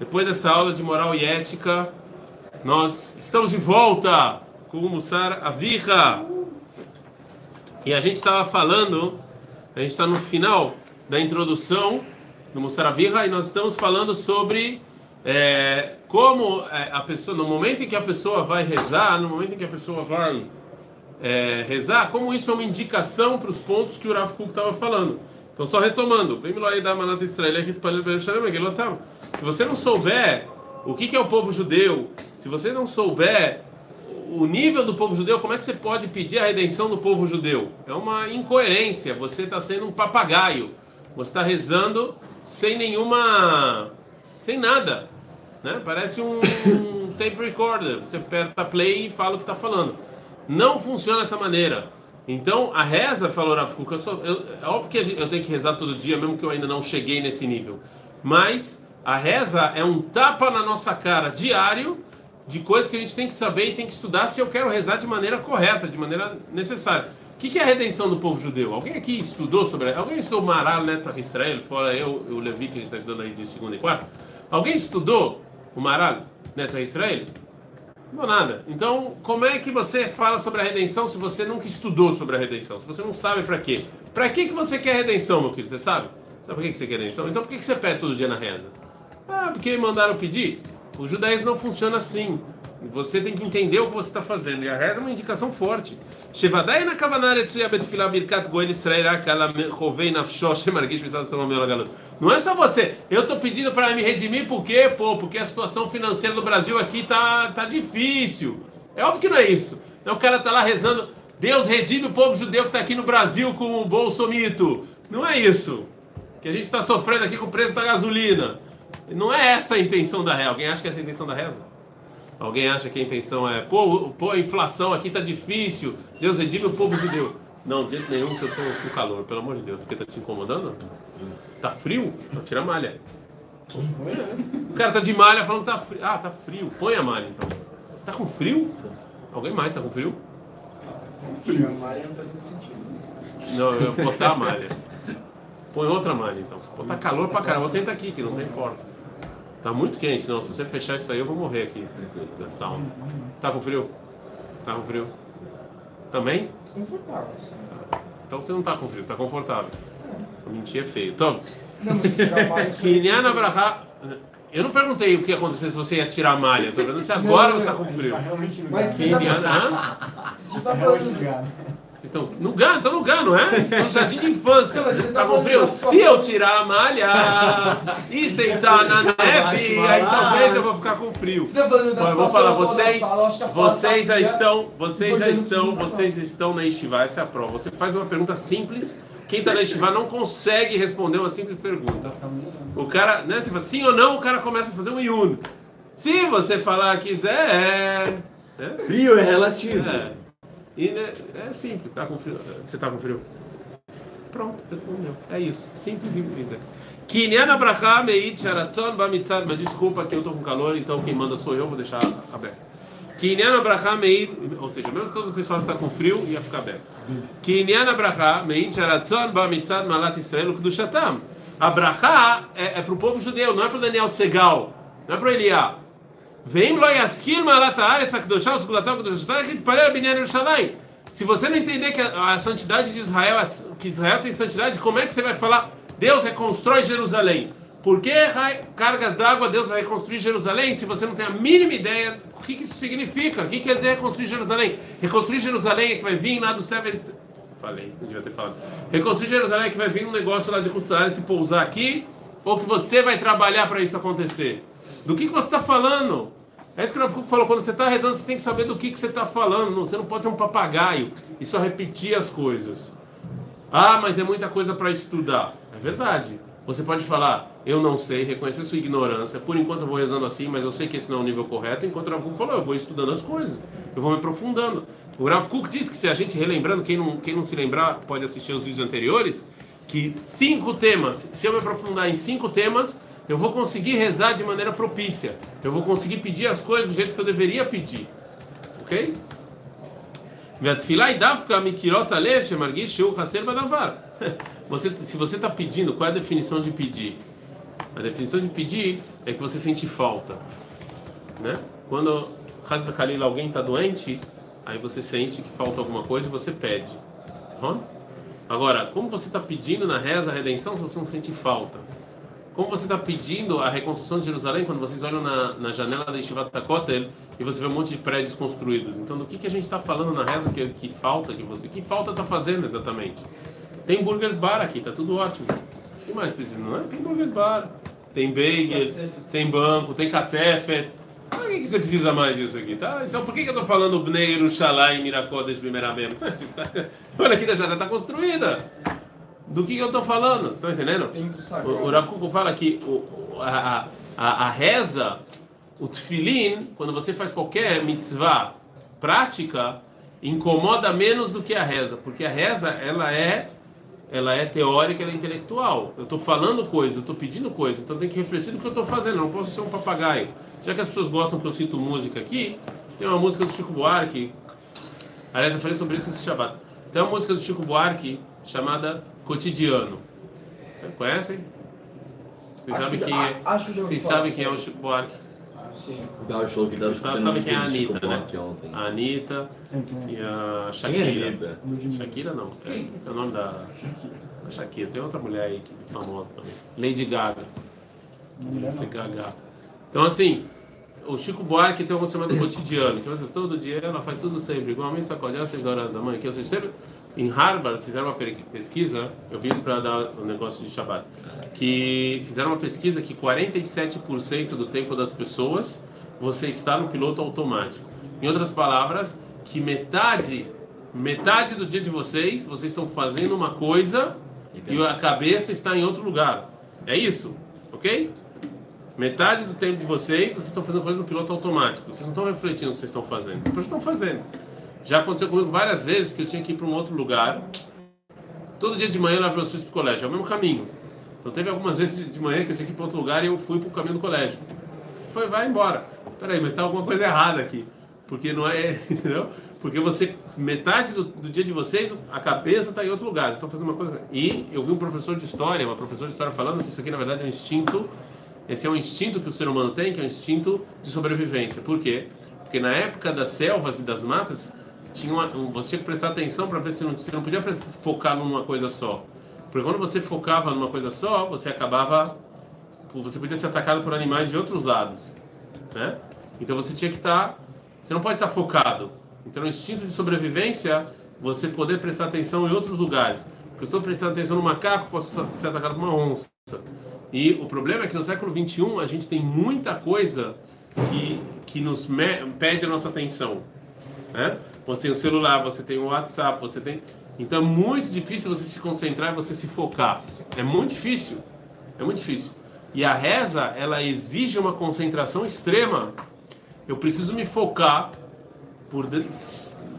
Depois dessa aula de moral e ética, nós estamos de volta com o Mussar Avirra. E a gente estava falando, a gente está no final da introdução do Mussar Avirra e nós estamos falando sobre é, como é, a pessoa, no momento em que a pessoa vai rezar, no momento em que a pessoa vai é, rezar, como isso é uma indicação para os pontos que o Rav Kuk estava falando. Então, só retomando, vem lá e dá manata Israel, se você não souber o que é o povo judeu, se você não souber o nível do povo judeu, como é que você pode pedir a redenção do povo judeu? É uma incoerência, você está sendo um papagaio, você está rezando sem nenhuma. sem nada. Né? Parece um, um tape recorder, você aperta play e fala o que está falando. Não funciona dessa maneira. Então, a reza, falou Rav Kuk, é óbvio que eu tenho que rezar todo dia, mesmo que eu ainda não cheguei nesse nível. Mas a reza é um tapa na nossa cara diário de coisas que a gente tem que saber e tem que estudar se eu quero rezar de maneira correta, de maneira necessária. O que é a redenção do povo judeu? Alguém aqui estudou sobre Alguém estudou Maral Netzach Israel, fora eu e o Levi que a gente está estudando aí de segunda e quarta? Alguém estudou o Maral Netzach Israel? Não nada. Então, como é que você fala sobre a redenção se você nunca estudou sobre a redenção? Se você não sabe para quê? Para que, que você quer redenção, meu querido? Você sabe? Sabe por que, que você quer redenção? Então, por que, que você pede todo dia na reza? Ah, porque mandaram pedir? O judaísmo não funciona assim. Você tem que entender o que você está fazendo. E a reza é uma indicação forte. na Não é só você. Eu estou pedindo para me redimir por quê? Pô, porque a situação financeira do Brasil aqui tá, tá difícil. É óbvio que não é isso. Então o cara está lá rezando, Deus redime o povo judeu que está aqui no Brasil com o bolsomito. Não é isso. Que a gente está sofrendo aqui com o preço da gasolina. Não é essa a intenção da reza. Alguém acha que é essa a intenção da reza? Alguém acha que a intenção é, pô, pô a inflação aqui tá difícil, Deus redime o povo judeu. Não, de jeito nenhum que eu tô com calor, pelo amor de Deus. Porque tá te incomodando? Tá frio? Então tira a malha. O cara tá de malha falando que tá frio. Ah, tá frio. Põe a malha então. Você tá com frio? Alguém mais tá com frio? Frio. A malha não faz muito sentido. Não, eu vou botar a malha. Põe outra malha então. Botar calor pra caramba. Você senta aqui, que não tem porta. Tá muito quente, não. Se você fechar isso aí, eu vou morrer aqui da sauna. Você tá com frio? Tá com frio? Também? Confortável, sim. Então você não tá com frio, você tá confortável. Mentir é feio. Então, Não, mas tirar. Eu não perguntei o que ia acontecer se você ia tirar a malha. Tô perguntando se agora você tá com frio. Realmente não Mas você tá. Hã? Você tá falando. Vocês estão no GAN, estão no GAN, não é? Estão no jardim de infância. Mas você Tá tá frio? Se eu tirar a malha e sentar na neve, aí talvez eu vou ficar com frio. Você tá falando da eu vou falar, vocês, vocês tá já fria. estão, vocês já estão, tá vocês estão na Estivá, essa é a prova. Você faz uma pergunta simples, quem está na Estivá não consegue responder uma simples pergunta. O cara, né, você fala sim ou não, o cara começa a fazer um yun. Se você falar quiser, é... né? Frio é relativo. É. E né, é simples, tá com frio. Você tá com frio? Pronto, respondeu. É isso. Simples e simples. Kinyan Abraham Meit Sharatzon Bamitzad. Mas desculpa que eu tô com calor, então quem manda sou eu, vou deixar aberto. Kinyan Abraham Meit. Ou seja, mesmo todos vocês falam que está com frio, ia ficar aberto. Kinyan Abraham Meit Sharatzon Bamitzad Malat Israel Kudushatam. Abrahá é, é para o povo judeu, não é para Daniel Segal, não é para Eliá. Se você não entender que a, santidade de Israel, que Israel tem santidade, como é que você vai falar Deus reconstrói Jerusalém? Por que cargas d'água Deus vai reconstruir Jerusalém se você não tem a mínima ideia o que, que isso significa? O que quer dizer reconstruir Jerusalém? Reconstruir Jerusalém é que vai vir lá do Seven... Falei, não devia ter falado. Reconstruir Jerusalém é que vai vir um negócio lá de cultural se pousar aqui ou que você vai trabalhar para isso acontecer? Do que, que você está falando? É isso que o Rav falou, quando você está rezando, você tem que saber do que, que você está falando. Você não pode ser um papagaio e só repetir as coisas. Ah, mas é muita coisa para estudar. É verdade. Você pode falar, eu não sei, reconhecer sua ignorância. Por enquanto eu vou rezando assim, mas eu sei que esse não é o nível correto. Enquanto o Rav Kuk falou, eu vou estudando as coisas. Eu vou me aprofundando. O Rav Kuk disse que se a gente relembrando, quem não, quem não se lembrar pode assistir os vídeos anteriores, que cinco temas, se eu me aprofundar em cinco temas, eu vou conseguir rezar de maneira propícia, eu vou conseguir pedir as coisas do jeito que eu deveria pedir. Ok? Você, se você está pedindo, qual é a definição de pedir? A definição de pedir é que você sente falta. Né? Quando alguém está doente, aí você sente que falta alguma coisa e você pede. Tá Agora, como você está pedindo na reza a redenção se você não sente falta? Como você está pedindo a reconstrução de Jerusalém quando vocês olham na, na janela da Yeshivat Kotel e você vê um monte de prédios construídos? Então, do que, que a gente está falando na reza que, que falta que você... Que falta está fazendo exatamente? Tem burgers bar aqui, tá tudo ótimo. O que mais precisa, não é? Tem burgers bar, tem bagels, tem banco, tem katzefet. Por que, que você precisa mais disso aqui, tá? Então por que, que eu estou falando Bnei Yerushalayim Mirakodesh Bimerabem? Olha aqui, a janela está construída. Do que, eu estou falando? Você está entendendo? O, o Rav Kuk fala que o, a, a, a reza, o tefilin, quando você faz qualquer mitzvah prática, incomoda menos do que a reza, porque a reza ela é ela é teórica, ela é intelectual. Eu estou falando coisa, eu estou pedindo coisa, então tem que refletir no que eu estou fazendo. Eu não posso ser um papagaio. Já que as pessoas gostam que eu sinto música aqui, tem uma música do Chico Buarque. Aliás, eu falei sobre isso nesse Shabbat. Tem uma música do Chico Buarque chamada Cotidiano. Vocês conhecem? Vocês sabem quem é? Acho que já Vocês sabem quem é o Chico Buarque? Sim. O Gaúcho falou que sabem quem é a Anitta, né? ontem. A Anitta e a Quem é a Shakira. Anitta? Shakira não. É, é o nome da a Shakira. Tem outra mulher aí que é famosa também. Lady Gaga. Ser Gaga. Então assim, o Chico Buarque tem uma música chamada Cotidiano, que vocês todo dia ela faz tudo sempre, igual a mim sacode às 6 horas da manhã, que vocês sempre em Harvard fizeram uma pe- pesquisa, eu vi isso para dar o negócio de Shabbat, que fizeram uma pesquisa que 47% do tempo das pessoas você está no piloto automático. Em outras palavras, que metade metade do dia de vocês vocês estão fazendo uma coisa e a cabeça está em outro lugar. É isso, ok? Metade do tempo de vocês, vocês estão fazendo coisas no piloto automático. Vocês não estão refletindo o que vocês estão fazendo. Vocês estão fazendo. Já aconteceu comigo várias vezes que eu tinha que ir para um outro lugar. Todo dia de manhã eu lavo meus filhos para o colégio. É o mesmo caminho. Então teve algumas vezes de manhã que eu tinha que ir para outro lugar e eu fui para o caminho do colégio. Foi, vai embora. Peraí, mas está alguma coisa errada aqui. Porque não é, entendeu? Porque você, metade do, do dia de vocês, a cabeça está em outro lugar. Vocês estão fazendo uma coisa. E eu vi um professor de história, uma professora de história falando que isso aqui na verdade é um instinto esse é um instinto que o ser humano tem, que é um instinto de sobrevivência. Por quê? Porque na época das selvas e das matas, tinha uma, um- você tinha que prestar atenção para ver se não, você não podia focar numa coisa só. Porque quando você focava numa coisa só, você acabava. Você podia ser atacado por animais de outros lados. Né? Então você tinha que estar. você não pode estar focado. Então, o instinto de sobrevivência, você poder prestar atenção em outros lugares. Porque eu estou prestando atenção no macaco, posso ser atacado por uma onça. E o problema é que no século XXI a gente tem muita coisa que, que nos pede a nossa atenção. Né? Você tem o celular, você tem o WhatsApp, você tem. Então é muito difícil você se concentrar e você se focar. É muito difícil. É muito difícil. E a reza, ela exige uma concentração extrema. Eu preciso me focar por.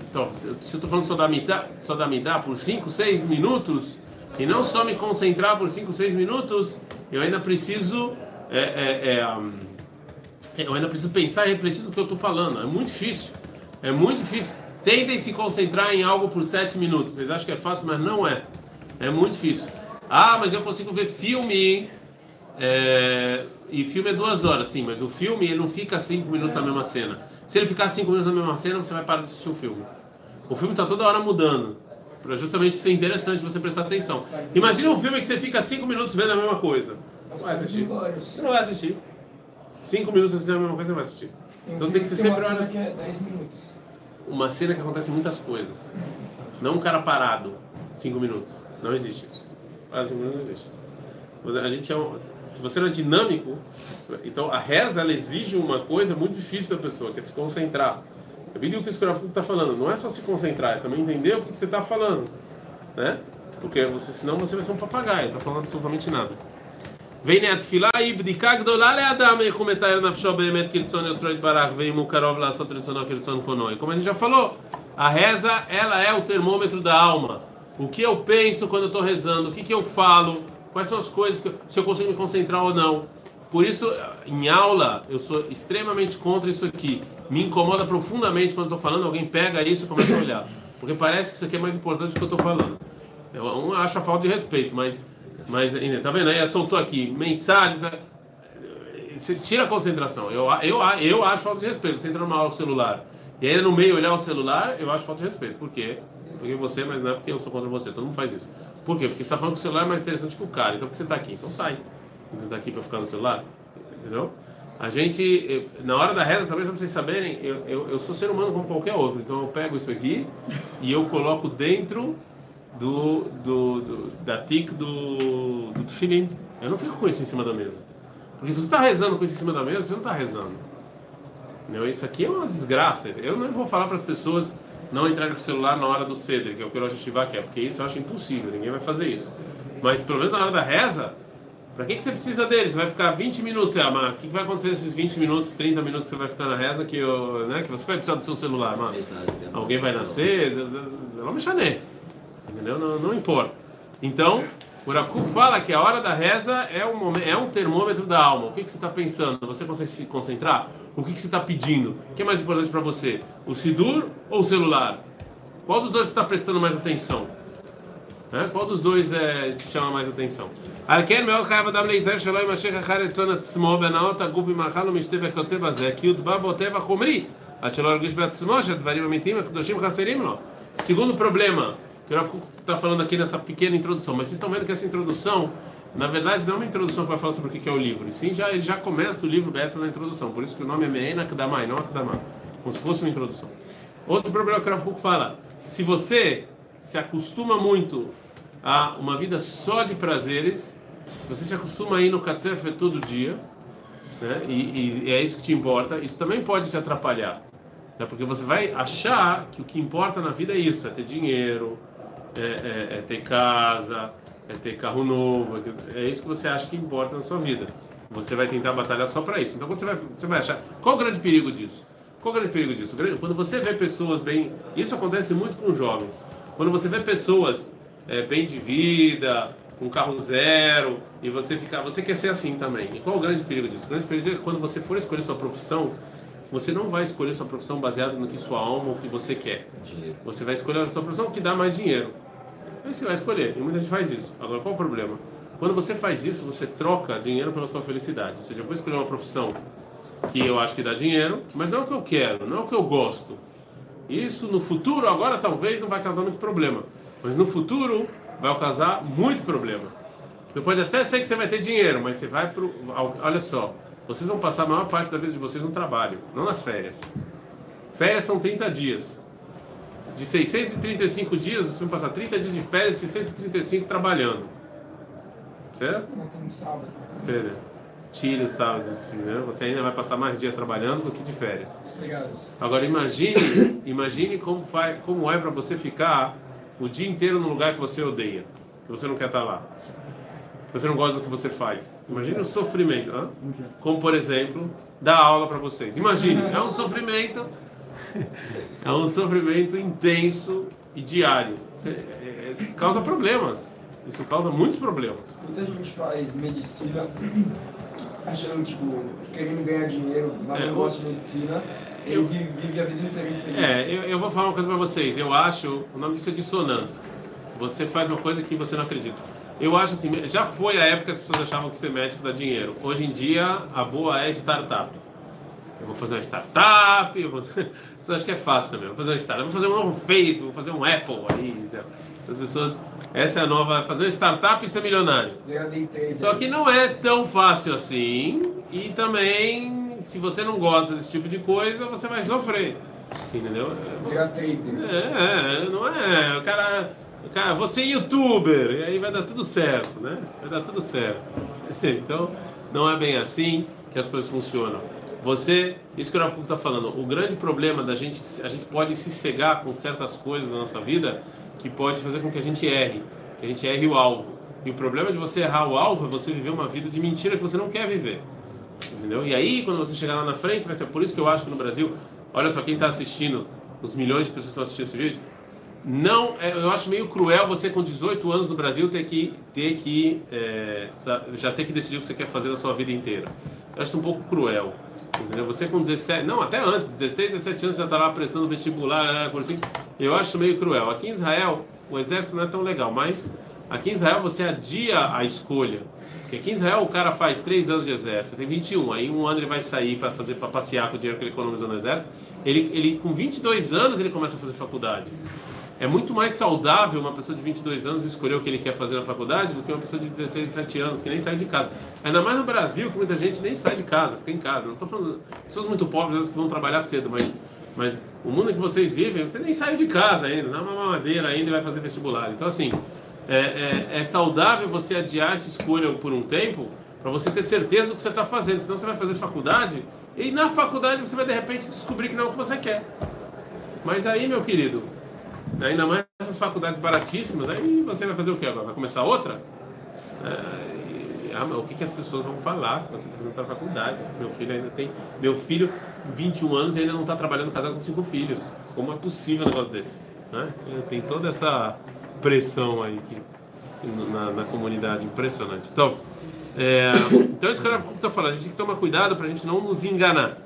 Então, se eu estou falando só da midá, só da midá por 5, 6 minutos, e não só me concentrar por 5, 6 minutos, eu ainda preciso. é, é, é, hum, eu ainda preciso pensar e refletir no que eu estou falando. É muito difícil. É muito difícil. Tentem se concentrar em algo por 7 minutos. Vocês acham que é fácil, mas não é. É muito difícil. Ah, mas eu consigo ver filme. é, e filme é duas horas, sim, mas o filme ele não fica cinco minutos na mesma cena. Se ele ficar cinco minutos na mesma cena, você vai parar de assistir o filme. O filme está toda hora mudando. Para justamente ser interessante você prestar atenção. Imagina um filme que você fica cinco minutos vendo a mesma coisa. Não vai assistir. Você não vai assistir. Cinco minutos assistindo a mesma coisa, você não vai assistir. Então tem que ser sempre uma horas. cena que é 10 minutos. Uma cena que acontece muitas coisas. Não um cara parado. Cinco minutos. Não existe isso. Parar cinco minutos não existe. Mas A gente é um, se você não é dinâmico, então a reza ela exige uma coisa muito difícil da pessoa, que é se concentrar. Eu vi o que o Scorafuco está falando. Não é só se concentrar, é também entender o que você está falando, né? Porque você, senão você vai ser um papagaio, não está falando absolutamente nada. והנה התפילה היא בדיקה גדולה לאדם איך הוא מתאר נפשו באמת כרצון יוצרו יתברך ואם הוא קרוב לעשות רצונו כרצון קונו. E como a gente já falou, a reza ela é o termômetro da alma. O que eu penso quando eu estou rezando, o que, que eu falo, quais são as coisas que eu, se eu consigo me concentrar ou não. Por isso, em aula, eu sou extremamente contra isso aqui. Me incomoda profundamente quando estou falando, alguém pega isso e começa a olhar. Porque parece que isso aqui é mais importante do que eu estou falando. Eu, um acha falta de respeito, mas mas ainda, tá vendo? Aí soltou aqui mensagens. eh, Você tira a concentração. Eu, eu, eu acho falta de respeito. Você entra numa aula com o celular e aí no meio olhar o celular, eu acho falta de respeito. Por quê? Porque você, mas não é porque eu sou contra você. Todo mundo faz isso. Por quê? Porque você está falando que o celular é mais interessante que o cara. Então por que você está aqui? Então sai. Você está aqui para ficar no celular? Entendeu? A gente, na hora da reza, talvez vocês saberem, eu, eu, eu sou ser humano como qualquer outro. Então eu pego isso aqui e eu coloco dentro do, do, do- da tic do, do tefilim. Eu não fico com isso em cima da mesa. Porque se você está rezando com isso em cima da mesa, você não está rezando. Entendeu? Isso aqui é uma desgraça. Eu não vou falar para as pessoas não entrarem com o celular na hora do ceder, que é o que o Rosh Hashiva quer, porque isso eu acho impossível, ninguém vai fazer isso. Mas pelo menos na hora da reza, para que, que você precisa deles? Você vai ficar 20 minutos, ah, mas o que que vai acontecer nesses 20 minutos, 30 minutos que você vai ficar na reza que, eu, né, que você vai precisar do seu celular, mano? Alguém vai nascer, não me chané. Entendeu? Não, não importa. Então, o Rav Kuk fala que a hora da reza é um, momento, é um termômetro da alma. O que, que você está pensando? Você consegue se concentrar? O que, que você está pedindo? O que é mais importante para você? O Sidur ou o celular? Qual dos dois você está prestando mais atenção? Né? Qual dos dois é, te chama mais atenção? על כן מאוד חייב אדם להיזהר שלא יימשך אחר רצון עצמו בהנאות הגוף ממאכל ומשתה וכיוצא בזה כי יוטבע בו טבע חומרי עד שלא ירגיש בעצמו שהדברים האמיתיים הקדושים חסרים לו. Segundo problema, que eu está falando aqui nessa pequena introdução, mas vocês estão vendo que essa introdução, na verdade, não é uma introdução para falar sobre o que é o livro, e sim já, ele já começa o livro Betsa na introdução, por isso que o nome é Meena Akdamai, não Akdamai, como se fosse uma introdução. Outro problema que o Rav fala, se você se acostuma muito a uma vida só de prazeres, se você se acostuma a ir no Katzef todo dia, né, e, e é isso que te importa, isso também pode te atrapalhar. Né, porque você vai achar que o que importa na vida é isso, é ter dinheiro, é, é- é ter casa, é ter carro novo, é- é isso que você acha que importa na sua vida. Você vai tentar batalhar só para isso. Então quando você vai, você vai achar, qual o grande perigo disso? Qual o grande perigo disso? Quando você vê pessoas bem, isso acontece muito com jovens. Quando você vê pessoas é, bem de vida, com carro zero, e você fica, você quer ser assim também. E qual o grande perigo disso? O grande perigo é quando você for escolher sua profissão, você não vai escolher sua profissão baseada no que sua alma, o que você quer. Dinheiro. Você vai escolher a sua profissão que dá mais dinheiro. Aí você vai escolher. E muita gente faz isso. Agora, qual o problema? Quando você faz isso, você troca dinheiro pela sua felicidade. Ou seja, eu vou escolher uma profissão que eu acho que dá dinheiro, mas não é o que eu quero, não é o que eu gosto. Isso no futuro, agora talvez não vai causar muito problema. Mas no futuro vai causar muito problema. Porque pode até ser que você vai ter dinheiro, mas você vai pro. Olha só, vocês vão passar a maior parte da vida de vocês no trabalho, não nas férias. Férias são 30 dias. De 635 dias, vocês vão passar 30 dias de férias e 635 trabalhando. Certo? Não tem um sábado. Você tira os sábados, né? Você ainda vai passar mais dias trabalhando do que de férias. Obrigado. Agora imagine, imagine como, faz, como é para você ficar o dia inteiro num lugar que você odeia, que você não quer estar lá, que você não gosta do que você faz. Imagine o sofrimento, hã? como por exemplo dar aula para vocês. Imagine, é um sofrimento, é um sofrimento intenso e diário. Você, é, é, isso causa problemas. Isso causa muitos problemas. Muita gente faz medicina achando, tipo, querendo ganhar dinheiro, mas É, não gosta de medicina. eu- e vive, vive a vida inteira infeliz. É, eu, eu vou falar uma coisa pra vocês. Eu acho, o nome disso é dissonância. Você faz uma coisa que você não acredita. Eu acho assim, já foi a época que as pessoas achavam que ser médico dá dinheiro. Hoje em dia, a boa é startup. Eu vou fazer uma startup, eu vou... as pessoas acham que é fácil também. Eu vou fazer uma startup, eu vou fazer um novo Facebook, vou fazer um Apple aí. As pessoas, essa é a nova, fazer uma startup e ser milionário. Só que não é tão fácil assim. E também, se você não gosta desse tipo de coisa, você vai sofrer. Entendeu? Virar trader. É, é, não é. O cara, cara, você é youtuber, e aí vai dar tudo certo, né? Vai dar tudo certo. Então, não é bem assim que as coisas funcionam. Você, isso que o Rafa está falando, o grande problema da gente, a gente pode se cegar com certas coisas na nossa vida que pode fazer com que a gente erre, que a gente erre o alvo. E o problema de você errar o alvo é você viver uma vida de mentira que você não quer viver. Entendeu? E aí, quando você chegar lá na frente, vai ser por isso que eu acho que no Brasil, olha só, quem está assistindo, os milhões de pessoas que estão assistindo esse vídeo, não, é, eu acho meio cruel você com 18 anos no Brasil ter que, ter que é, já ter que decidir o que você quer fazer na sua vida inteira. Eu acho um pouco cruel. Entendeu? Você com 17, não, até antes, 16, 17 anos já está lá prestando vestibular, por assim. Eu acho meio cruel. Aqui em Israel, o exército não é tão legal, mas Aqui em Israel você adia a escolha. Porque aqui em Israel o cara faz três anos de exército, tem 21, aí um ano ele vai sair para fazer para passear com o dinheiro que ele economizou no exército. Ele, ele com 22 anos ele começa a fazer faculdade. É muito mais saudável uma pessoa de 22 anos escolher o que ele quer fazer na faculdade do que uma pessoa de 16, 17 anos que nem sai de casa. Ainda mais no Brasil, que muita gente nem sai de casa, fica em casa. Não estou falando pessoas muito pobres que vão trabalhar cedo, mas mas o mundo que vocês vivem, você nem saiu de casa ainda, é uma mamadeira ainda e vai fazer vestibular. Então assim, é, é, é saudável você adiar essa escolha por um tempo para você ter certeza do que você está fazendo. Senão você vai fazer faculdade e na faculdade você vai de repente descobrir que não é o que você quer. Mas aí, meu querido, ainda mais essas faculdades baratíssimas, aí você vai fazer o quê agora? Vai começar outra? É, ah, o que, que as pessoas vão falar você está fazendo a faculdade? Meu filho ainda tem. Meu filho, 21 anos, e ainda não está trabalhando casado com cinco filhos. Como é possível um negócio desse? Né? Tem toda essa pressão aí que, na, na comunidade, impressionante. Então, é, então isso que o está falando, a gente tem que tomar cuidado para a gente não nos enganar.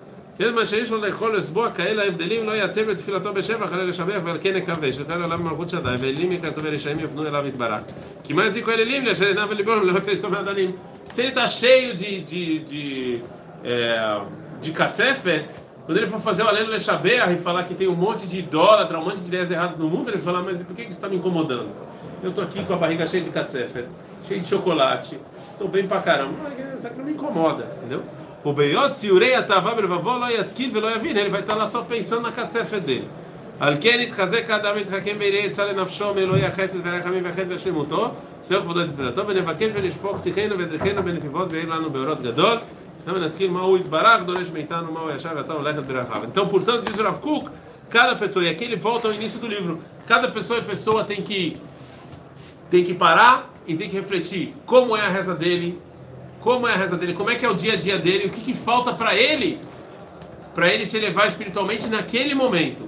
מה שיש לו לאכול לסבוע כאלה ההבדלים לא יעצב את תפילתו בשבח אלא לשבח ועל כן יקווה שתן עליו מלכות שדי ואלים יקרתו ורשעים יפנו אליו יתברך כי מה יזיקו אל אלים לאשר עיניו וליבו לא יקרה סוף מהדנים se ele está cheio de de de, é, de catzefet quando ele for fazer o Aleno Lechaber e falar que tem um monte de idólatra, um monte de ideias erradas no mundo, ele fala, mas por que isso está me incomodando? Eu estou aqui com a barriga cheia de catzefet, cheia de chocolate, estou bem pra caramba, mas isso aqui não me incomoda, entendeu? O Beyot, se urei atavá belvavó, lo yaskin velo yavin, ele vai estar lá só pensando na catzefet dele. על כן יתחזק האדם ויתחכם בעירי עצה לנפשו מאלוהי החסד והרחמים והחסד ושלמותו, שאו כבודו את תפילתו, ונבקש ונשפוך שיחנו ודרכנו בנתיבות ויהיה לנו באורות גדול. Então, Menaskim, Maú Itbarach, Doresh Meitano, Maú Yashar, Atal, Lechat Berachav. Então, portanto, diz o Rav Kuk, cada pessoa, e aqui ele volta ao início do livro, cada pessoa e pessoa tem que, tem que parar e tem que refletir como é a reza dele, como é a reza dele, como é que é o dia a dia dele, o que, que falta para ele, para ele se elevar espiritualmente naquele momento.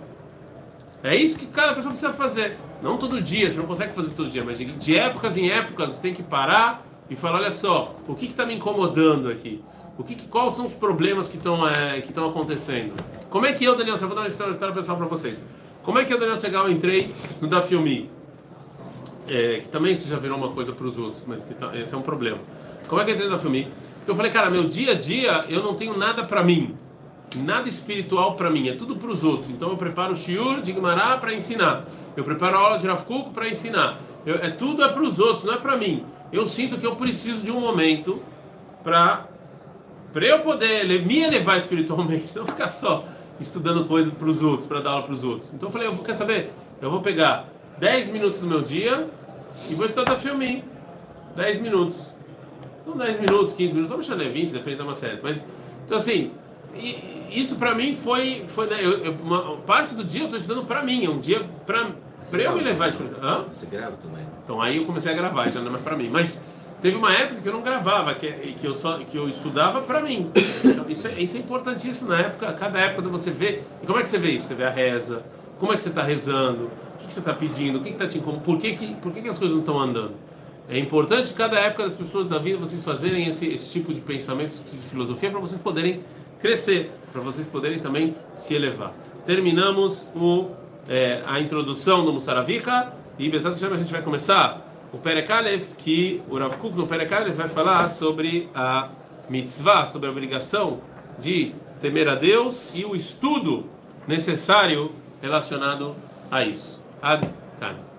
É isso que cada pessoa precisa fazer. Não todo dia, você não consegue fazer todo dia, mas de, de épocas em épocas você tem que parar e falar: olha só, o que está me incomodando aqui? O que, quais são os problemas que estão é, que acontecendo? Como é que eu, Daniel, eu vou dar uma história, história pessoal para vocês. Como é que eu, Daniel Segal, entrei no da Filmi? É, que também isso já virou uma coisa para os outros, mas que tá, esse é um problema. Como é que eu entrei na Filmi? Eu falei, cara, meu dia a dia eu não tenho nada para mim, nada espiritual para mim, é tudo para os outros. Então eu preparo o shiur de Guimará para ensinar, eu preparo a aula de Rav para ensinar. Eu, é tudo é para os outros, não é para mim. Eu sinto que eu preciso de um momento para para eu poder me elevar espiritualmente, não ficar só estudando coisas para os outros, para dar aula para os outros. Então eu falei, eu quer saber? Eu vou pegar 10 minutos do meu dia e vou estudar filminho. 10 minutos. Então 10 minutos, 15 minutos, vamos chamar 20, depende da uma série. Mas, então assim, isso para mim foi, foi né, eu, eu, uma parte do dia eu estou estudando para mim, é um dia para eu me levar espiritualmente. Você grava também? Então aí eu comecei a gravar, já não é mais para mim. Mas Teve uma época que eu não gravava, que, que, eu, só, que eu estudava para mim. Então, isso, é, isso é importantíssimo na época, cada época de você vê. E como é que você vê isso? Você vê a reza, como é que você está rezando, o que, que você está pedindo, o que está te incomodando, por, que, que, por que, que as coisas não estão andando. É importante cada época das pessoas da vida vocês fazerem esse, esse tipo de pensamento, esse tipo de filosofia, para vocês poderem crescer, para vocês poderem também se elevar. Terminamos o, é, a introdução do Musaravika e Bezat Hashem a gente vai começar o Perekalef, que o Rav Kuk no Perekalef vai falar sobre a mitzvah, sobre a obrigação de temer a Deus e o estudo necessário relacionado a isso. Ad -kan.